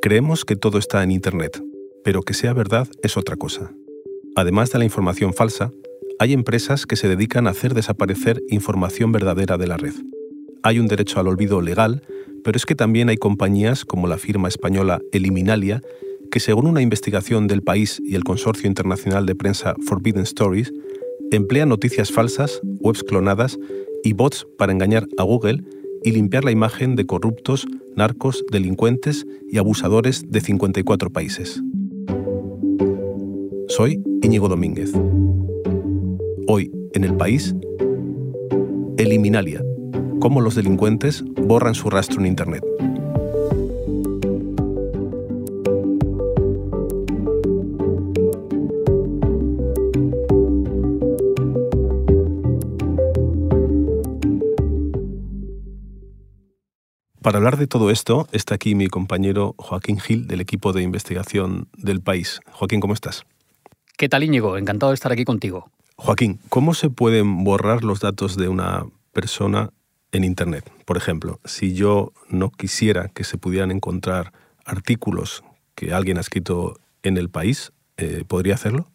Creemos que todo está en Internet, pero que sea verdad es otra cosa. Además de la información falsa, hay empresas que se dedican a hacer desaparecer información verdadera de la red. Hay un derecho al olvido legal, pero es que también hay compañías como la firma española Eliminalia que según una investigación del país y el Consorcio Internacional de Prensa Forbidden Stories, emplea noticias falsas, webs clonadas y bots para engañar a Google y limpiar la imagen de corruptos, narcos, delincuentes y abusadores de 54 países. Soy Íñigo Domínguez. Hoy, en el país, Eliminalia, cómo los delincuentes borran su rastro en Internet. Para hablar de todo esto, está aquí mi compañero Joaquín Gil del equipo de investigación del país. Joaquín, ¿cómo estás? ¿Qué tal, Íñigo? Encantado de estar aquí contigo. Joaquín, ¿cómo se pueden borrar los datos de una persona en Internet? Por ejemplo, si yo no quisiera que se pudieran encontrar artículos que alguien ha escrito en el país, eh, ¿podría hacerlo?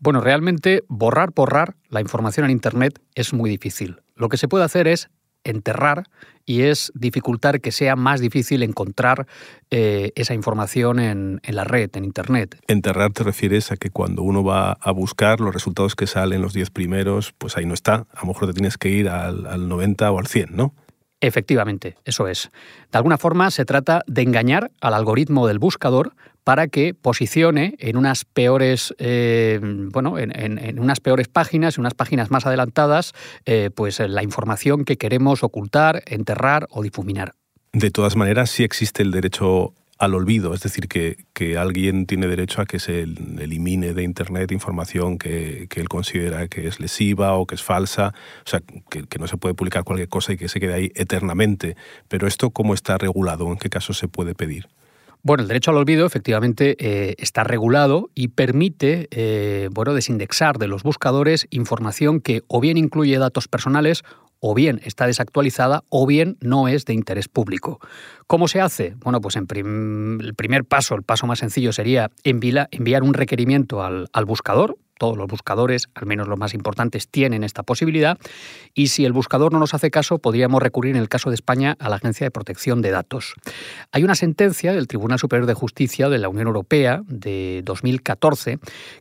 Bueno, realmente borrar, borrar la información en Internet es muy difícil. Lo que se puede hacer es enterrar y es dificultar que sea más difícil encontrar eh, esa información en, la red, en Internet. Enterrar te refieres a que cuando uno va a buscar los resultados que salen, los 10 primeros, pues ahí no está. A lo mejor te tienes que ir al, al 90 o al 100, ¿no? Efectivamente, eso es. De alguna forma se trata de engañar al algoritmo del buscador para que posicione en unas peores, eh, bueno, en, unas peores páginas, en unas páginas más adelantadas, eh, pues la información que queremos ocultar, enterrar o difuminar. De todas maneras, sí existe el derecho al olvido, es decir, que, alguien tiene derecho a que se elimine de Internet información que, él considera que es lesiva o que es falsa, o sea, que, no se puede publicar cualquier cosa y que se quede ahí eternamente. Pero esto, ¿cómo está regulado? ¿En qué caso se puede pedir? Bueno, el derecho al olvido efectivamente eh, está regulado y permite eh, bueno, desindexar de los buscadores información que o bien incluye datos personales o bien está desactualizada o bien no es de interés público. ¿Cómo se hace? Bueno, pues el primer paso, el paso más sencillo sería enviar un requerimiento al, al buscador, todos los buscadores, al menos los más importantes, tienen esta posibilidad. Y si el buscador no nos hace caso, podríamos recurrir en el caso de España a la Agencia de Protección de Datos. Hay una sentencia del Tribunal Superior de Justicia de la Unión Europea de 2014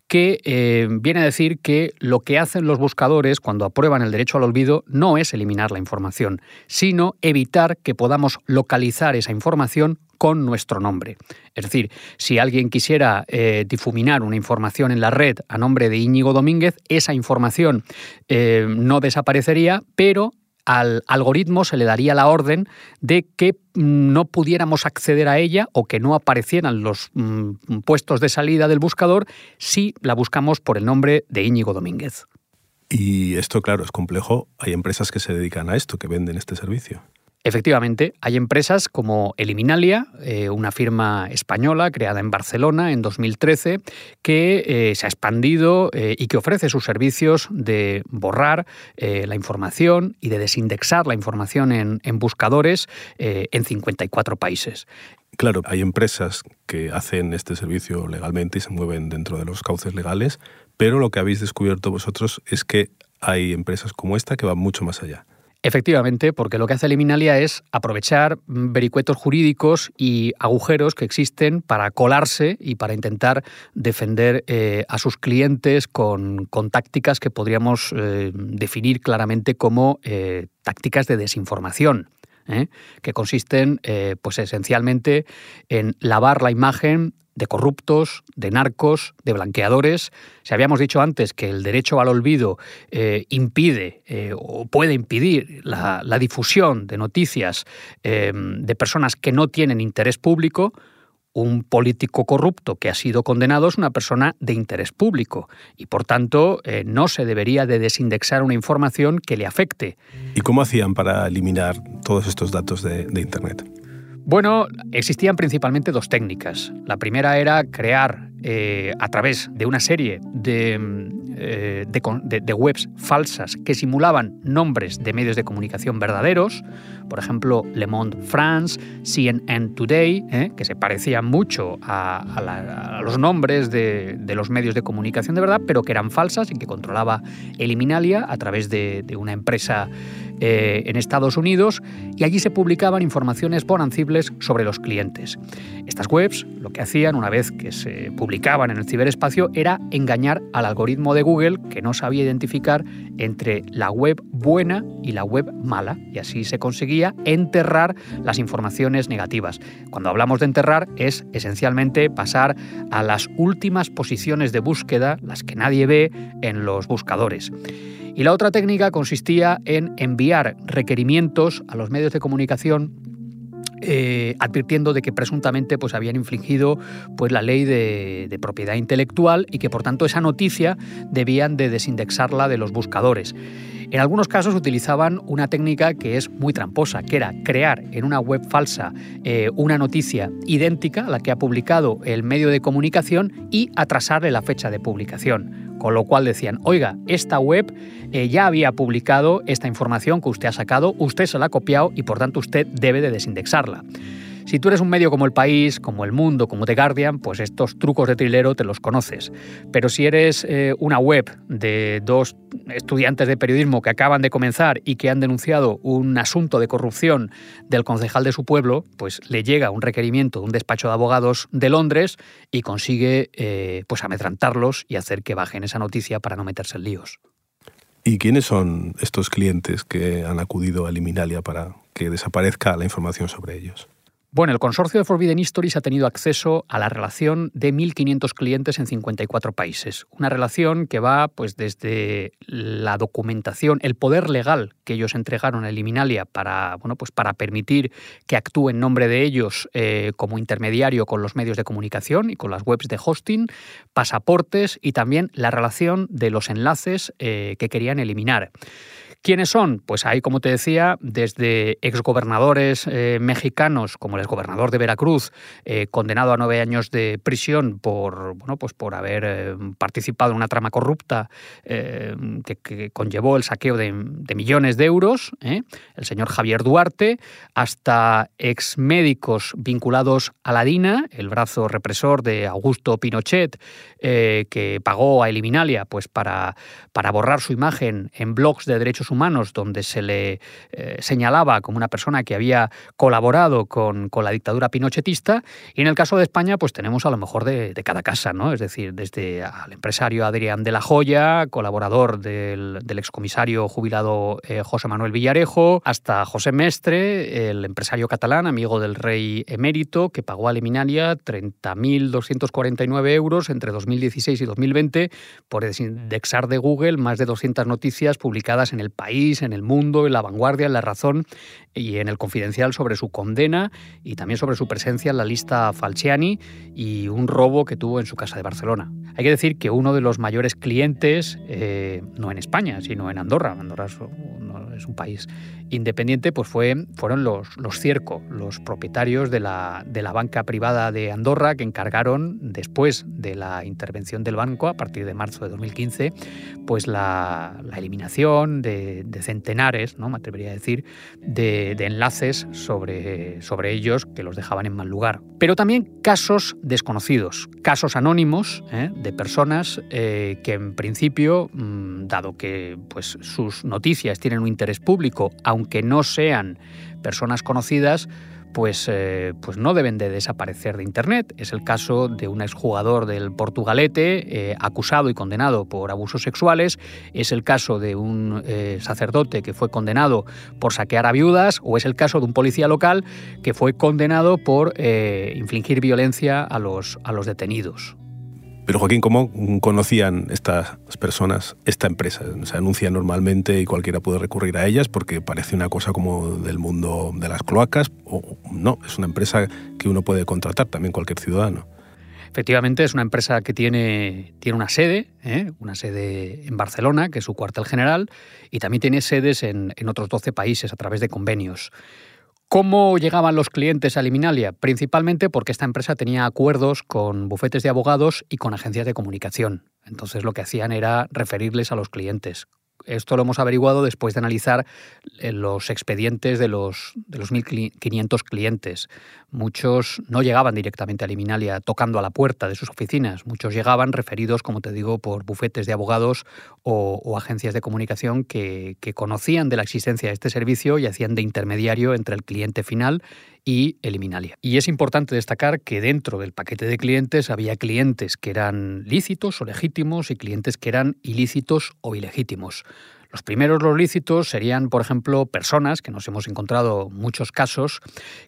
que eh, viene a decir que lo que hacen los buscadores cuando aprueban el derecho al olvido no es eliminar la información, sino evitar que podamos localizar esa información con nuestro nombre. Es decir, si alguien quisiera eh, difuminar una información en la red a nombre de Íñigo Domínguez, esa información eh, no desaparecería, pero al algoritmo se le daría la orden de que mm, no pudiéramos acceder a ella o que no aparecieran los mm, puestos de salida del buscador si la buscamos por el nombre de Íñigo Domínguez. Y esto, claro, es complejo. Hay empresas que se dedican a esto, que venden este servicio. Efectivamente, hay empresas como Eliminalia, eh, una firma española creada en Barcelona en 2013, que eh, se ha expandido eh, y que ofrece sus servicios de borrar la información y de desindexar la información en, en buscadores en 54 países. Claro, hay empresas que hacen este servicio legalmente y se mueven dentro de los cauces legales, pero lo que habéis descubierto vosotros es que hay empresas como esta que van mucho más allá. Efectivamente, porque lo que hace Liminalia es aprovechar vericuetos jurídicos y agujeros que existen para colarse y para intentar defender eh, a sus clientes con, tácticas que podríamos eh, definir claramente como eh, tácticas de desinformación. que consisten pues esencialmente en lavar la imagen de corruptos, de narcos, de blanqueadores. Si habíamos dicho antes que el derecho al olvido eh, impide eh, o puede impedir la, difusión de noticias eh, de personas que no tienen interés público, un político corrupto que ha sido condenado es una persona de interés público y por tanto no se debería de desindexar una información que le afecte. ¿Y cómo hacían para eliminar todos estos datos de Internet? Bueno, existían principalmente dos técnicas. La primera era crear eh, a través de una serie eh, de, webs falsas que simulaban nombres de medios de comunicación verdaderos. por ejemplo, Le Monde France, CNN Today, ¿eh? que se parecían mucho a, los nombres de, los medios de comunicación de verdad, pero que eran falsas y que controlaba Eliminalia a través de, una empresa en Estados Unidos y allí se publicaban informaciones bonancibles sobre los clientes. Estas webs lo que hacían una vez que se publicaban en el ciberespacio era engañar al algoritmo de Google que no sabía identificar entre la web buena y la web mala y así se conseguía enterrar las informaciones negativas. Cuando hablamos de enterrar es esencialmente pasar a las últimas posiciones de búsqueda, las que nadie ve en los buscadores. Y la otra técnica consistía en enviar requerimientos a los medios de comunicación eh, advirtiendo de que presuntamente pues, habían infringido pues, la ley de, propiedad intelectual y que por tanto esa noticia debían de desindexarla de los buscadores. En algunos casos utilizaban una técnica que es muy tramposa, que era crear en una web falsa eh, una noticia idéntica a la que ha publicado el medio de comunicación y atrasarle la fecha de publicación. Con lo cual decían, oiga, esta web eh, ya había publicado esta información que usted ha sacado, usted se la ha copiado y por tanto usted debe de desindexarla. Si tú eres un medio como El País, como El Mundo, como The Guardian, pues estos trucos de trilero te los conoces. Pero si eres eh, una web de dos estudiantes de periodismo que acaban de comenzar y que han denunciado un asunto de corrupción del concejal de su pueblo, pues le llega un requerimiento de un despacho de abogados de Londres y consigue eh, pues amedrantarlos y hacer que bajen esa noticia para no meterse en líos. ¿Y quiénes son estos clientes que han acudido a Liminalia para que desaparezca la información sobre ellos? Bueno, el consorcio de Forbidden Stories ha tenido acceso a la relación de 1.500 clientes en 54 países. Una relación que va pues, desde la documentación, el poder legal que ellos entregaron a Eliminalia para, bueno, pues, para permitir que actúe en nombre de ellos eh, como intermediario con los medios de comunicación y con las webs de hosting, pasaportes y también la relación de los enlaces eh, que querían eliminar. ¿Quiénes son? Pues hay, como te decía, desde exgobernadores eh, mexicanos, como el exgobernador de Veracruz, eh, condenado a nueve años de prisión por, bueno, pues por haber eh, participado en una trama corrupta que, conllevó el saqueo de, millones de euros, el señor Javier Duarte, hasta exmédicos vinculados a la DINA, el brazo represor de Augusto Pinochet, que pagó a Eliminalia pues, para, para borrar su imagen en blogs de derechos Humanos, donde se le eh, señalaba como una persona que había colaborado con, la dictadura pinochetista. Y en el caso de España, pues tenemos a lo mejor de, cada casa, ¿no? Es decir, desde al empresario Adrián de la Joya, colaborador del, excomisario jubilado eh, José Manuel Villarejo, hasta José Mestre, el empresario catalán, amigo del rey emérito, que pagó a Liminalia 30.249 euros entre 2016 y 2020 por desindexar de Google más de 200 noticias publicadas en el país, en el mundo, en la vanguardia, en la razón y en el confidencial sobre su condena y también sobre su presencia en la lista Falciani y un robo que tuvo en su casa de Barcelona. Hay que decir que uno de los mayores clientes, eh, no en España, sino en Andorra, Andorra es un país independiente, pues fue, fueron los, los Cierco, los propietarios de la, de la banca privada de Andorra, que encargaron, después de la intervención del banco, a partir de marzo de 2015, pues la, la eliminación de, de, centenares, ¿no? me atrevería a decir, de enlaces sobre, sobre ellos que los dejaban en mal lugar. Pero también casos desconocidos, casos anónimos ¿eh? de personas eh, que en principio, mm, dado que pues, sus noticias tienen un interés público, aunque no sean personas conocidas, pues, eh, pues no deben de desaparecer de Internet. Es el caso de un exjugador del Portugalete eh, acusado y condenado por abusos sexuales. Es el caso de un eh, sacerdote que fue condenado por saquear a viudas. O es el caso de un policía local que fue condenado por infligir violencia a los, a los detenidos. Pero Joaquín, ¿cómo conocían estas personas esta empresa? Se anuncia normalmente y cualquiera puede recurrir a ellas porque parece una cosa como del mundo de las cloacas o no, es una empresa que uno puede contratar también cualquier ciudadano. Efectivamente, es una empresa que tiene, tiene una sede, ¿eh? una sede en Barcelona, que es su cuartel general, y también tiene sedes en, otros 12 países a través de convenios. ¿Cómo llegaban los clientes a Liminalia? Principalmente porque esta empresa tenía acuerdos con bufetes de abogados y con agencias de comunicación. Entonces lo que hacían era referirles a los clientes. esto lo hemos averiguado después de analizar eh, los expedientes de los, de los 1.500 clientes. Muchos no llegaban directamente a Liminalia tocando a la puerta de sus oficinas. Muchos llegaban referidos, como te digo, por bufetes de abogados o, agencias de comunicación que, que conocían de la existencia de este servicio y hacían de intermediario entre el cliente final y Eliminalia. Y es importante destacar que dentro del paquete de clientes había clientes que eran lícitos o legítimos y clientes que eran ilícitos o ilegítimos. Los primeros, los lícitos, serían, por ejemplo, personas, que nos hemos encontrado muchos casos,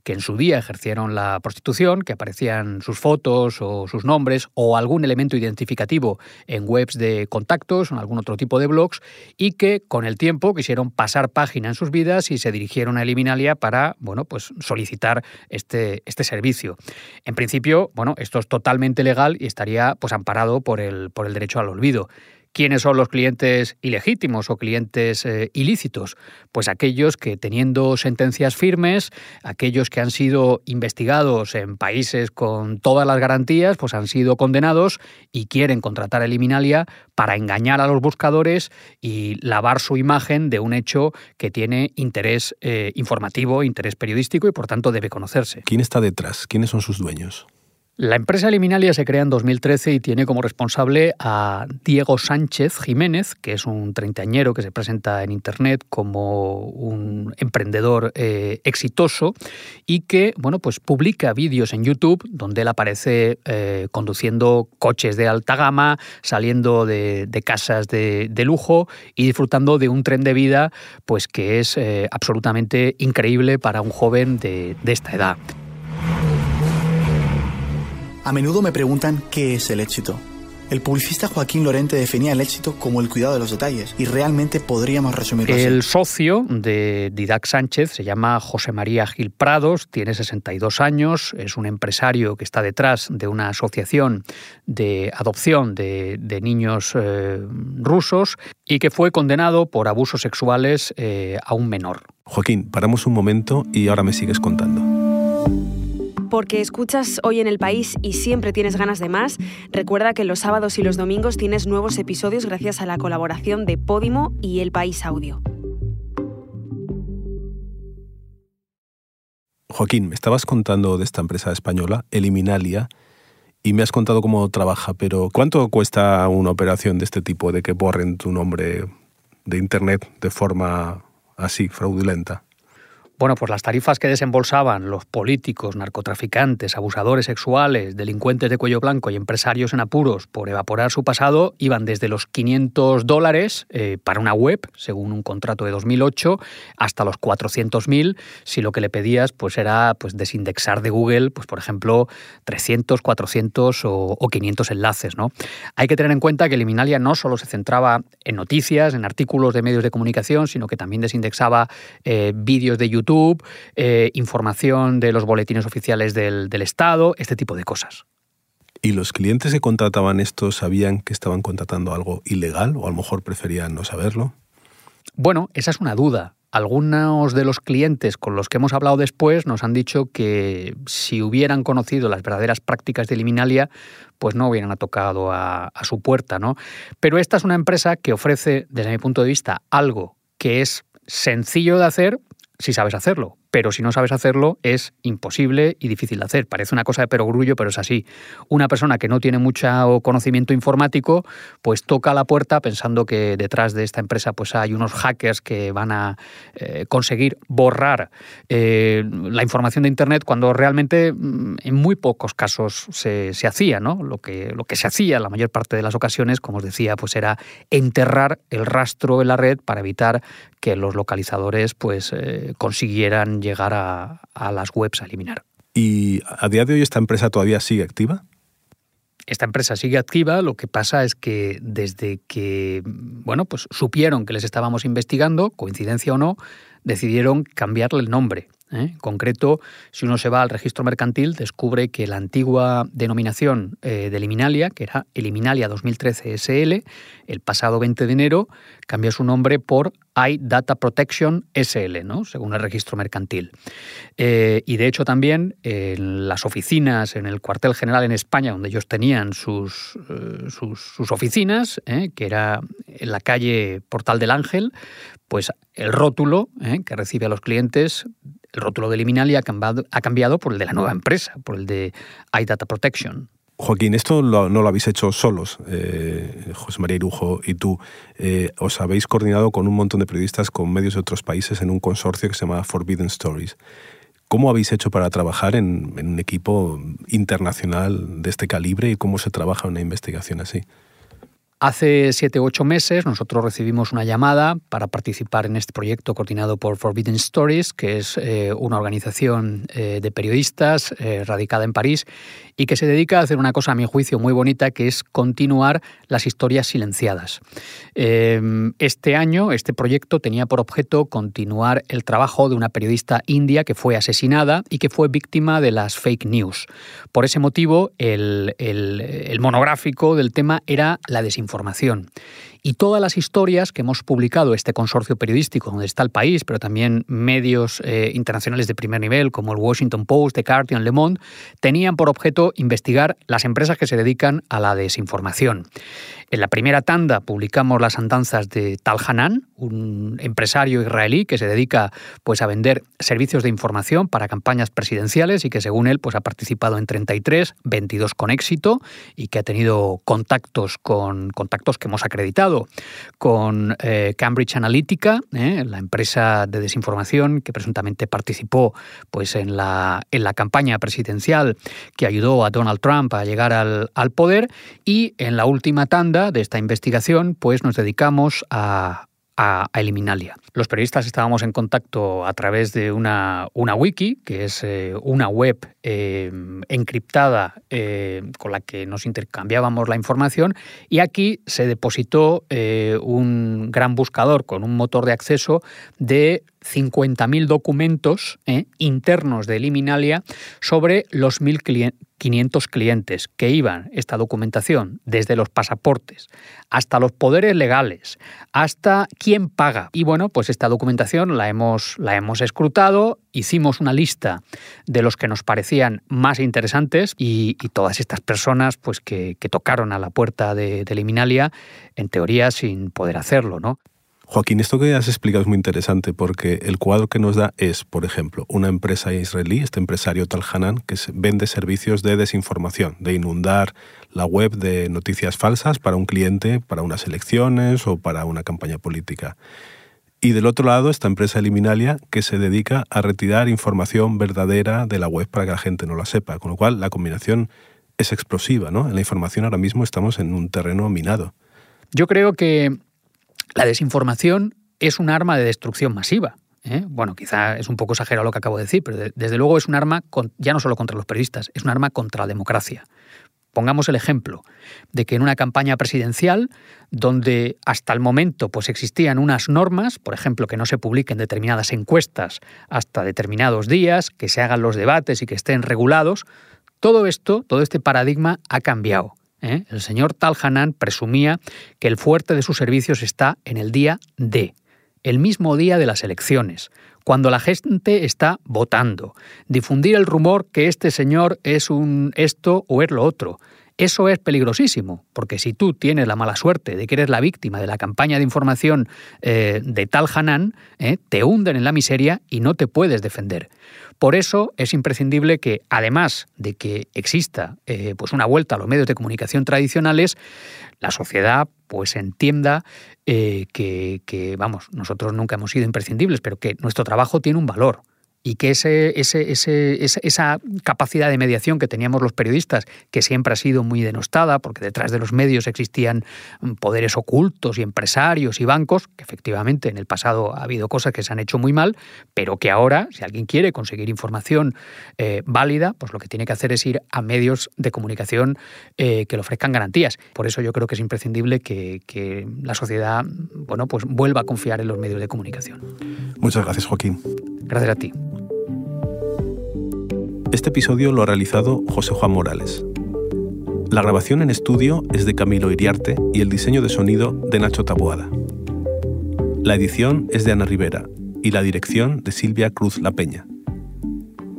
que en su día ejercieron la prostitución, que aparecían sus fotos o sus nombres o algún elemento identificativo en webs de contactos o en algún otro tipo de blogs, y que con el tiempo quisieron pasar página en sus vidas y se dirigieron a Eliminalia para bueno, pues solicitar este, este servicio. En principio, bueno, esto es totalmente legal y estaría pues, amparado por el, por el derecho al olvido. ¿Quiénes son los clientes ilegítimos o clientes eh, ilícitos? Pues aquellos que teniendo sentencias firmes, aquellos que han sido investigados en países con todas las garantías, pues han sido condenados y quieren contratar a Eliminalia para engañar a los buscadores y lavar su imagen de un hecho que tiene interés eh, informativo, interés periodístico y por tanto debe conocerse. ¿Quién está detrás? ¿Quiénes son sus dueños? La empresa Liminalia se crea en 2013 y tiene como responsable a Diego Sánchez Jiménez, que es un treintañero que se presenta en Internet como un emprendedor eh, exitoso y que bueno, pues publica vídeos en YouTube donde él aparece eh, conduciendo coches de alta gama, saliendo de, casas de, lujo y disfrutando de un tren de vida pues que es eh, absolutamente increíble para un joven de esta edad. A menudo me preguntan qué es el éxito. El publicista Joaquín Lorente definía el éxito como el cuidado de los detalles y realmente podríamos resumirlo así. El socio de Didac Sánchez se llama José María Gil Prados, tiene 62 años, es un empresario que está detrás de una asociación de adopción de, niños eh, rusos y que fue condenado por abusos sexuales eh, a un menor. Joaquín, paramos un momento y ahora me sigues contando porque escuchas hoy en el país y siempre tienes ganas de más, recuerda que los sábados y los domingos tienes nuevos episodios gracias a la colaboración de Podimo y El País Audio. Joaquín, me estabas contando de esta empresa española, Eliminalia, y me has contado cómo trabaja, pero ¿cuánto cuesta una operación de este tipo, de que borren tu nombre de Internet de forma así, fraudulenta? Bueno, pues las tarifas que desembolsaban los políticos, narcotraficantes, abusadores sexuales, delincuentes de cuello blanco y empresarios en apuros por evaporar su pasado iban desde los 500 dólares eh, para una web, según un contrato de 2008, hasta los 400.000 si lo que le pedías pues era pues desindexar de Google, pues por ejemplo, 300, 400 o, 500 enlaces. ¿no? Hay que tener en cuenta que Liminalia no solo se centraba en noticias, en artículos de medios de comunicación, sino que también desindexaba eh, vídeos de YouTube eh, información de los boletines oficiales del, del Estado, este tipo de cosas. ¿Y los clientes que contrataban esto sabían que estaban contratando algo ilegal o a lo mejor preferían no saberlo? Bueno, esa es una duda. Algunos de los clientes con los que hemos hablado después nos han dicho que si hubieran conocido las verdaderas prácticas de Liminalia, pues no hubieran tocado a, a su puerta, ¿no? Pero esta es una empresa que ofrece, desde mi punto de vista, algo que es sencillo de hacer si sabes hacerlo pero si no sabes hacerlo es imposible y difícil de hacer. Parece una cosa de perogrullo, pero es así. Una persona que no tiene mucho conocimiento informático, pues toca la puerta pensando que detrás de esta empresa pues hay unos hackers que van a eh, conseguir borrar eh, la información de Internet cuando realmente mm, en muy pocos casos se, hacía, ¿no? Lo que, lo que se hacía la mayor parte de las ocasiones, como os decía, pues era enterrar el rastro en la red para evitar que los localizadores pues eh, consiguieran llegar a, las webs a eliminar. ¿Y a día de hoy esta empresa todavía sigue activa? esta empresa sigue activa, lo que pasa es que desde que bueno, pues supieron que les estábamos investigando, coincidencia o no, decidieron cambiarle el nombre. ¿eh? En concreto, si uno se va al registro mercantil, descubre que la antigua denominación eh, de Liminalia, que era Eliminalia 2013 SL, el pasado 20 de enero cambió su nombre por iData Protection SL, ¿no? según el registro mercantil. Eh, y de hecho también en las oficinas, en el cuartel general en España, donde ellos tenían sus, sus, oficinas, que era en la calle Portal del Ángel, pues el rótulo que recibe a los clientes el rótulo de Liminal ha cambiado, ha cambiado por el de la nueva empresa, por el de iData Protection. Joaquín, esto no lo habéis hecho solos, eh, José María Irujo y tú. Eh, os habéis coordinado con un montón de periodistas con medios de otros países en un consorcio que se llama Forbidden Stories. ¿Cómo habéis hecho para trabajar en, un equipo internacional de este calibre y cómo se trabaja una investigación así? Hace siete u ocho meses nosotros recibimos una llamada para participar en este proyecto coordinado por Forbidden Stories, que es eh, una organización de periodistas radicada en París y que se dedica a hacer una cosa, a mi juicio, muy bonita, que es continuar las historias silenciadas. este año, este proyecto tenía por objeto continuar el trabajo de una periodista india que fue asesinada y que fue víctima de las fake news. Por ese motivo, el, monográfico del tema era la desinformación información. Y todas las historias que hemos publicado este consorcio periodístico, donde está el país, pero también medios eh, internacionales de primer nivel, como el Washington Post, The Guardian, Le Monde, tenían por objeto investigar las empresas que se dedican a la desinformación. En la primera tanda publicamos las andanzas de Tal Hanan, un empresario israelí que se dedica pues, a vender servicios de información para campañas presidenciales y que según él pues, ha participado en 33, 22 con éxito y que ha tenido contactos, con, contactos que hemos acreditado con eh, Cambridge Analytica, eh, la empresa de desinformación que presuntamente participó pues, en, la, en la campaña presidencial que ayudó a Donald Trump a llegar al, al poder. Y en la última tanda de esta investigación, pues nos dedicamos a, a, Eliminalia. Los periodistas estábamos en contacto a través de una, una wiki, que es eh, una web eh, encriptada eh, con la que nos intercambiábamos la información, y aquí se depositó un gran buscador con un motor de acceso de 50.000 documentos internos de Eliminalia sobre los mil clientes 500 clientes que iban esta documentación desde los pasaportes hasta los poderes legales, hasta quién paga. Y bueno, pues esta documentación la hemos, la hemos escrutado, hicimos una lista de los que nos parecían más interesantes y, todas estas personas pues que, tocaron a la puerta de, de Liminalia, en teoría sin poder hacerlo, ¿no? Joaquín, esto que has explicado es muy interesante porque el cuadro que nos da es, por ejemplo, una empresa israelí, este empresario Tal Hanan, que vende servicios de desinformación, de inundar la web de noticias falsas para un cliente, para unas elecciones o para una campaña política. Y del otro lado, esta empresa Eliminalia, que se dedica a retirar información verdadera de la web para que la gente no la sepa. Con lo cual, la combinación es explosiva, ¿no? En la información ahora mismo estamos en un terreno minado. Yo creo que la desinformación es un arma de destrucción masiva. ¿eh? Bueno, quizá es un poco exagerado lo que acabo de decir, pero desde luego es un arma ya no solo contra los periodistas, es un arma contra la democracia. Pongamos el ejemplo de que en una campaña presidencial, donde hasta el momento pues, existían unas normas, por ejemplo, que no se publiquen determinadas encuestas hasta determinados días, que se hagan los debates y que estén regulados, todo esto, todo este paradigma ha cambiado. ¿Eh? El señor Talhanan presumía que el fuerte de sus servicios está en el día D, el mismo día de las elecciones, cuando la gente está votando. Difundir el rumor que este señor es un esto o es lo otro. Eso es peligrosísimo, porque si tú tienes la mala suerte de que eres la víctima de la campaña de información eh, de tal Hanan, eh, te hunden en la miseria y no te puedes defender. Por eso es imprescindible que, además de que exista eh, pues una vuelta a los medios de comunicación tradicionales, la sociedad pues entienda que, que, vamos, nosotros nunca hemos sido imprescindibles, pero que nuestro trabajo tiene un valor y que ese, ese, ese, esa capacidad de mediación que teníamos los periodistas, que siempre ha sido muy denostada, porque detrás de los medios existían mm, poderes ocultos y empresarios y bancos, que efectivamente en el pasado ha habido cosas que se han hecho muy mal, pero que ahora, si alguien quiere conseguir información eh, válida, pues lo que tiene que hacer es ir a medios de comunicación eh, que le ofrezcan garantías. Por eso yo creo que es imprescindible que, que la sociedad bueno, pues vuelva a confiar en los medios de comunicación. Muchas gracias, Joaquín. Gracias a ti. Este episodio lo ha realizado José Juan Morales. La grabación en estudio es de Camilo Iriarte y el diseño de sonido de Nacho Taboada. La edición es de Ana Rivera y la dirección de Silvia Cruz La Peña.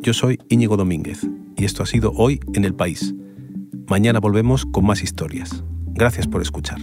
Yo soy Íñigo Domínguez y esto ha sido Hoy en el País. Mañana volvemos con más historias. Gracias por escuchar.